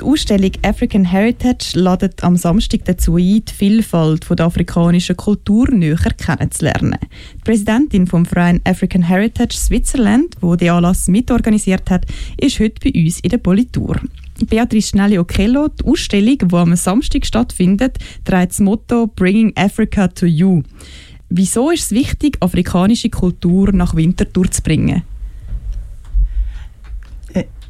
Die Ausstellung African Heritage ladet am Samstag dazu ein, die Vielfalt der afrikanischen Kultur näher kennenzulernen. Die Präsidentin vom Verein African Heritage Switzerland, wo die Anlass mitorganisiert hat, ist heute bei uns in der Politur. Beatrice Schnelli-Okello, die Ausstellung, die am Samstag stattfindet, trägt das Motto Bringing Africa to You. Wieso ist es wichtig, afrikanische Kultur nach Winterthur zu bringen?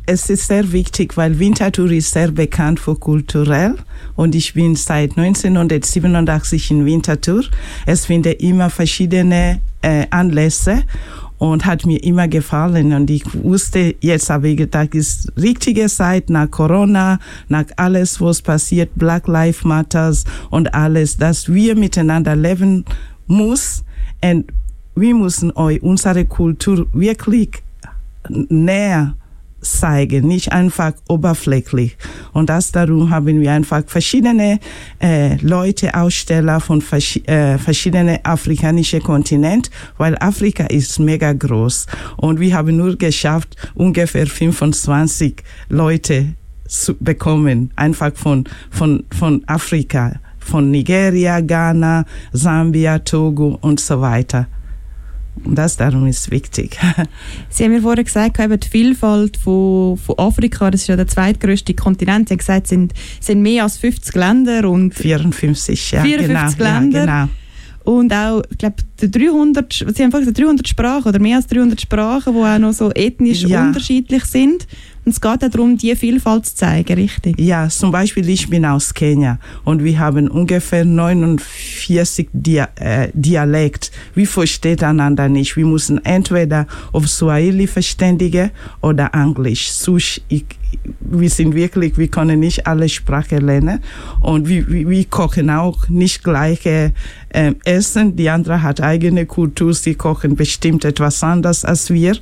Es ist sehr wichtig, weil Winterthur ist sehr bekannt für kulturell und ich bin seit 1987 in Winterthur. Es finden immer verschiedene äh, Anlässe und hat mir immer gefallen und ich wusste, jetzt habe ich gedacht, ist richtige Zeit nach Corona, nach alles, was passiert, Black Lives Matters und alles, dass wir miteinander leben muss und wir müssen euch unsere Kultur wirklich näher zeigen, nicht einfach oberflächlich. Und das darum haben wir einfach verschiedene äh, Leute, Aussteller von vers äh, verschiedenen afrikanischen Kontinenten, weil Afrika ist mega groß. Und wir haben nur geschafft, ungefähr 25 Leute zu bekommen, einfach von, von, von Afrika, von Nigeria, Ghana, Sambia, Togo und so weiter. Das darum ist wichtig. Sie haben mir vorher gesagt, eben die Vielfalt von, von Afrika, das ist ja der zweitgrößte Kontinent. Sie haben gesagt, es sind, sind mehr als 50 Länder und 54, ja, 54 genau, Länder. Ja, genau. Und auch, ich glaube, 300, Sie haben gesagt, 300 Sprachen oder mehr als 300 Sprachen, die auch noch so ethnisch ja. unterschiedlich sind. Und es geht darum, die Vielfalt zu zeigen, richtig? Ja, zum Beispiel, ich bin aus Kenia und wir haben ungefähr 49 Dia äh, Dialekt. Wir verstehen einander nicht. Wir müssen entweder auf Swahili verständigen oder Englisch. Sonst, ich, wir sind wirklich, wir können nicht alle Sprachen lernen und wir, wir, wir kochen auch nicht gleiche äh, Essen. Die andere hat eigene Kultur, sie kochen bestimmt etwas anders als wir.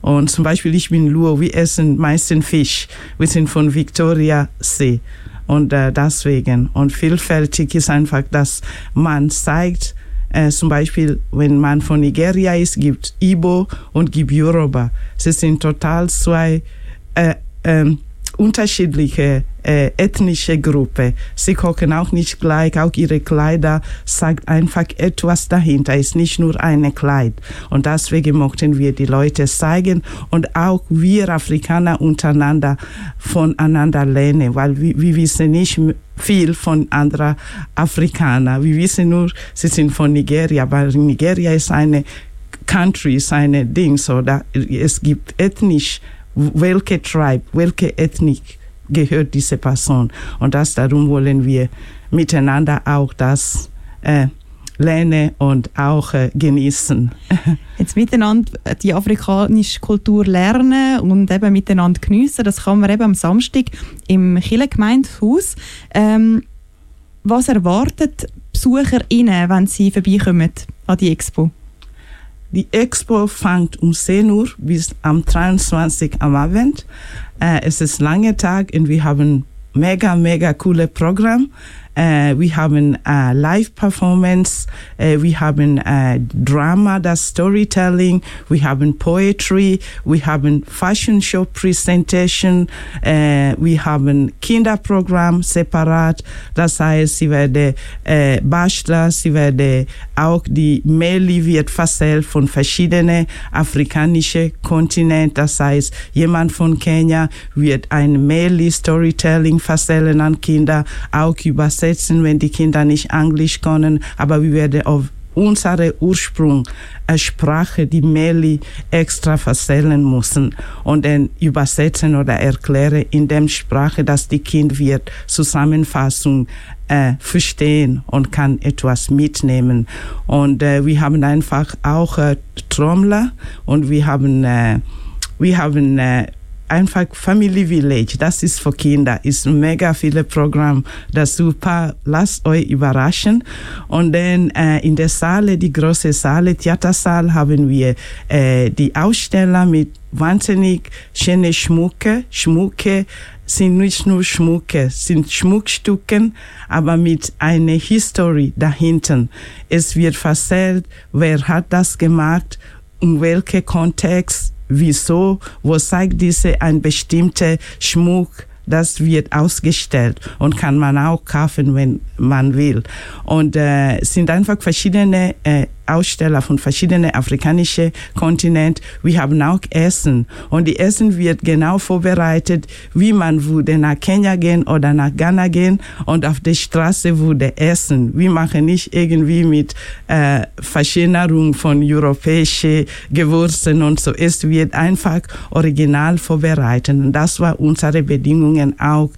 Und zum Beispiel ich bin Luo, wir essen meistens Fisch. Wir sind von Victoria See und äh, deswegen und vielfältig ist einfach, dass man zeigt, äh, zum Beispiel, wenn man von Nigeria ist, gibt Ibo und gibt Yoruba. Sie sind total zwei äh, ähm, unterschiedliche äh, ethnische Gruppe. Sie kochen auch nicht gleich, auch ihre Kleider sagt einfach etwas dahinter, ist nicht nur eine Kleid. Und deswegen mochten wir die Leute zeigen und auch wir Afrikaner untereinander voneinander lernen, weil wir, wir wissen nicht viel von anderen Afrikanern. Wir wissen nur, sie sind von Nigeria, aber Nigeria ist eine Country, ist eine Ding, so da, es gibt ethnisch welche Tribe, welche Ethnik gehört diese Person. Und das darum wollen wir miteinander auch das äh, lernen und auch äh, genießen. Jetzt miteinander die afrikanische Kultur lernen und eben miteinander geniessen, das kann man eben am Samstag im Kirchengemeindehaus. Ähm, was erwartet BesucherInnen, wenn sie vorbeikommen an die Expo? Die Expo fängt um 10 Uhr bis am 23 am Abend. Äh, es ist lange Tag und wir haben mega, mega coole Programm. Uh, wir haben uh, Live-Performance, uh, wir haben uh, Drama, das Storytelling, wir haben Poetry, wir haben Fashion Show Presentation, uh, wir haben Kinderprogramm separat. Das heißt, sie werde uh, Bachelor, sie werde auch die Meli wird verzählt von verschiedenen afrikanischen Kontinenten. Das heißt, jemand von Kenia wird ein Meli Storytelling verzählen an Kinder, auch übersetzen übersetzen, wenn die Kinder nicht Englisch können, aber wir werden auf unsere Ursprungssprache, äh, die Meli, extra verzählen müssen und dann übersetzen oder erklären in der Sprache, dass die Kind wird Zusammenfassung äh, verstehen und kann etwas mitnehmen. Und äh, wir haben einfach auch äh, Trommler und wir haben äh, wir haben äh, einfach Family Village, das ist für Kinder, ist mega viele Programme, das super, lasst euch überraschen. Und dann äh, in der Saale, die große Saale, Theatersaal, haben wir äh, die Aussteller mit wahnsinnig schöne Schmucke, Schmucke sind nicht nur Schmucke, sind Schmuckstücken, aber mit einer History dahinter. Es wird erzählt, wer hat das gemacht, in welchem Kontext, wieso, wo zeigt diese ein bestimmter Schmuck das wird ausgestellt und kann man auch kaufen, wenn man will. Und äh, sind einfach verschiedene äh, Aussteller von verschiedenen afrikanischen Kontinenten. Wir haben auch Essen und die Essen wird genau vorbereitet, wie man würde nach Kenia gehen oder nach Ghana gehen und auf der Straße würde essen. Wir machen nicht irgendwie mit äh, Verschönerung von europäischen Gewürzen und so. Es wird einfach original vorbereitet und das war unsere Bedingungen auch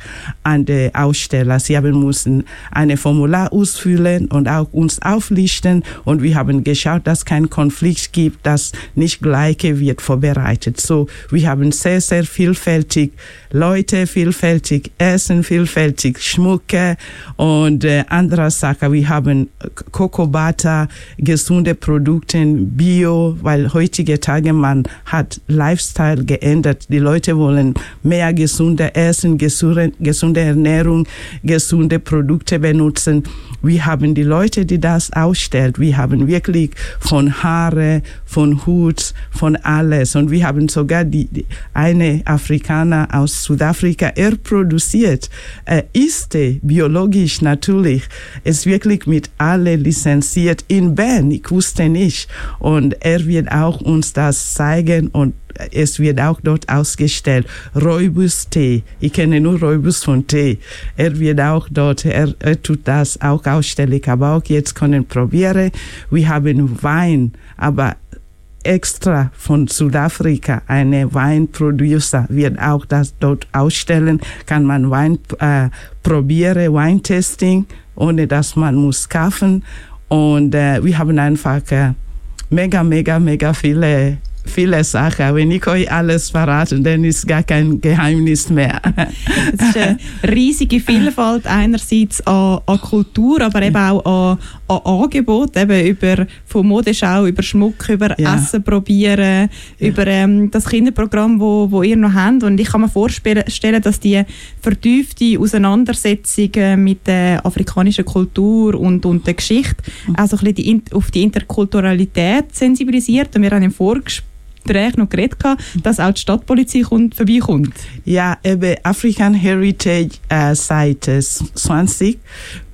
an der Aussteller. Sie haben müssen eine Formular ausfüllen und auch uns auflisten und wir haben geschaut, dass kein Konflikt gibt, dass nicht Gleiche wird vorbereitet. So, wir haben sehr, sehr vielfältig Leute, vielfältig Essen, vielfältig Schmucke und äh, andere Sachen. Wir haben Kokobata, gesunde Produkte, Bio, weil heutige Tage man hat Lifestyle geändert. Die Leute wollen mehr gesunde Essen, gesunde, gesunde Ernährung, gesunde Produkte benutzen. Wir haben die Leute, die das ausstellen. Wir haben wirklich von Haare, von Hut, von alles. Und wir haben sogar die, die eine Afrikaner aus Südafrika, er produziert, äh, ist biologisch natürlich, ist wirklich mit alle lizenziert in Bern. Ich wusste nicht. Und er wird auch uns das zeigen und es wird auch dort ausgestellt. Räubus Tee. Ich kenne nur Räubus von Tee. Er wird auch dort, er, er tut das auch ausstellen. Aber auch jetzt können probieren. Wir haben Wein, aber extra von Südafrika, eine Weinproducer wird auch das dort ausstellen, kann man Wein äh, probieren, Weintesting, ohne dass man muss kaufen. Und äh, wir haben einfach äh, mega, mega, mega viele viele Sachen. Wenn ich euch alles verrate, dann ist gar kein Geheimnis mehr. es ist eine riesige Vielfalt einerseits an, an Kultur, aber eben auch an, an Angebot, eben über von Modeschau, über Schmuck, über ja. Essen probieren, ja. über ähm, das Kinderprogramm, wo, wo ihr noch habt. Und ich kann mir vorstellen, dass die vertiefte Auseinandersetzung äh, mit der afrikanischen Kultur und, und der Geschichte mhm. auch so ein bisschen die, auf die Interkulturalität sensibilisiert. Und wir haben im Vorgespräch Gespräch noch geredet, dass auch die Stadtpolizei kommt, vorbeikommt. Ja, eben African Heritage äh, seit 20.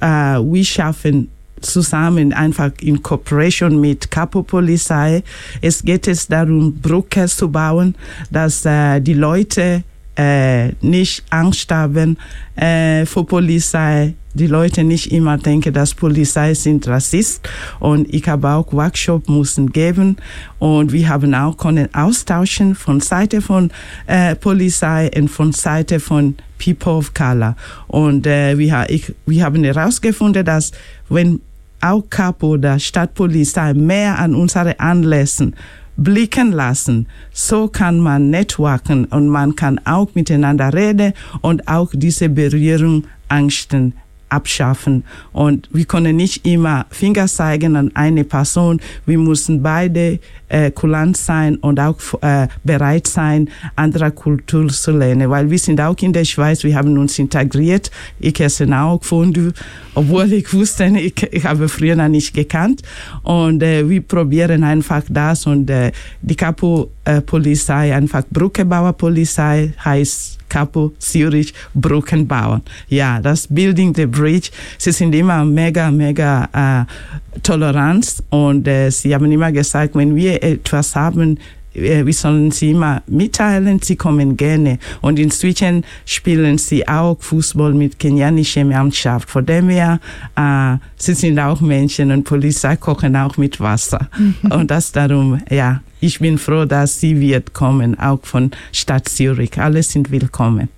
Äh, wir schaffen zusammen einfach in Kooperation mit Kapo-Polizei. Es geht es darum, Brücke zu bauen, dass äh, die Leute äh, nicht Angst haben äh, vor Polizei, die Leute nicht immer denken, dass Polizei sind Rassist. Und ich habe auch Workshop müssen geben und wir haben auch können austauschen von Seite von äh, Polizei und von Seite von People of Color. Und äh, wir, ich, wir haben herausgefunden, dass wenn auch Kapo oder Stadtpolizei mehr an unsere Anlässen blicken lassen. So kann man networken und man kann auch miteinander reden und auch diese Berührung Angsten abschaffen. Und wir können nicht immer Finger zeigen an eine Person. Wir müssen beide äh, kulant sein und auch äh, bereit sein, andere Kultur zu lernen. Weil wir sind auch in der Schweiz, wir haben uns integriert. Ich esse auch Fondue, obwohl ich wusste, ich, ich habe früher noch nicht gekannt. Und äh, wir probieren einfach das und äh, die Kapo-Polizei, einfach Brückebauer-Polizei heißt Capo, Zürich, Brückenbauern. Ja, das Building the Bridge, sie sind immer mega, mega äh, tolerant und äh, sie haben immer gesagt, wenn wir etwas haben, wir sollen sie immer mitteilen, sie kommen gerne. Und inzwischen spielen sie auch Fußball mit kenianischer Mannschaft. Von dem her, äh, sie sind auch Menschen und Polizei kochen auch mit Wasser. und das darum, ja, ich bin froh, dass sie wird kommen, auch von Stadt Zürich. Alle sind willkommen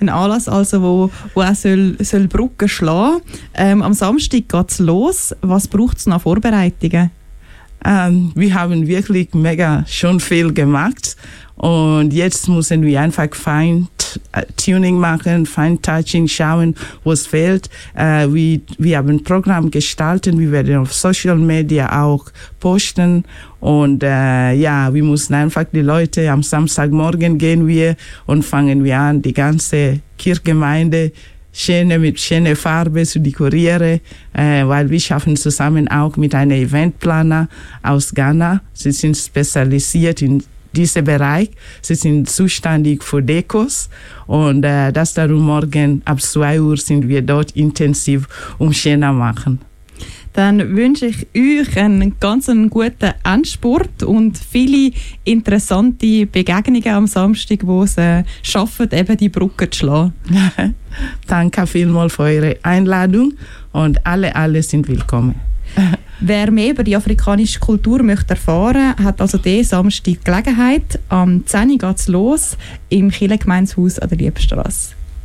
ein Anlass, also wo, wo auch soll, soll Brücken schlagen. Ähm, am Samstag geht es los. Was braucht es noch Vorbereitungen? Ähm, wir haben wirklich mega schon viel gemacht und jetzt müssen wir einfach Fine-Tuning machen, Fine-Touching, schauen, was fehlt. Äh, wir, wir haben ein Programm gestaltet, wir werden auf Social Media auch posten und äh, ja, wir müssen einfach die Leute, am Samstagmorgen gehen wir und fangen wir an, die ganze Kirchgemeinde schöne mit schöner Farbe zu dekorieren, äh, weil wir schaffen zusammen auch mit einem Eventplaner aus Ghana. Sie sind spezialisiert in diesem Bereich. Sie sind zuständig für Dekos und äh, das darum morgen ab 2 Uhr sind wir dort intensiv um schöner machen. Dann wünsche ich euch einen ganz guten Endspurt und viele interessante Begegnungen am Samstag, wo es äh, schaffen, eben die Brücke zu schlagen. Danke vielmals für eure Einladung und alle, alle sind willkommen. Wer mehr über die afrikanische Kultur möchte erfahren hat also diesen Samstag Gelegenheit. Am 10 Uhr geht es los im Kirchengemeinshaus an der Liebstrasse.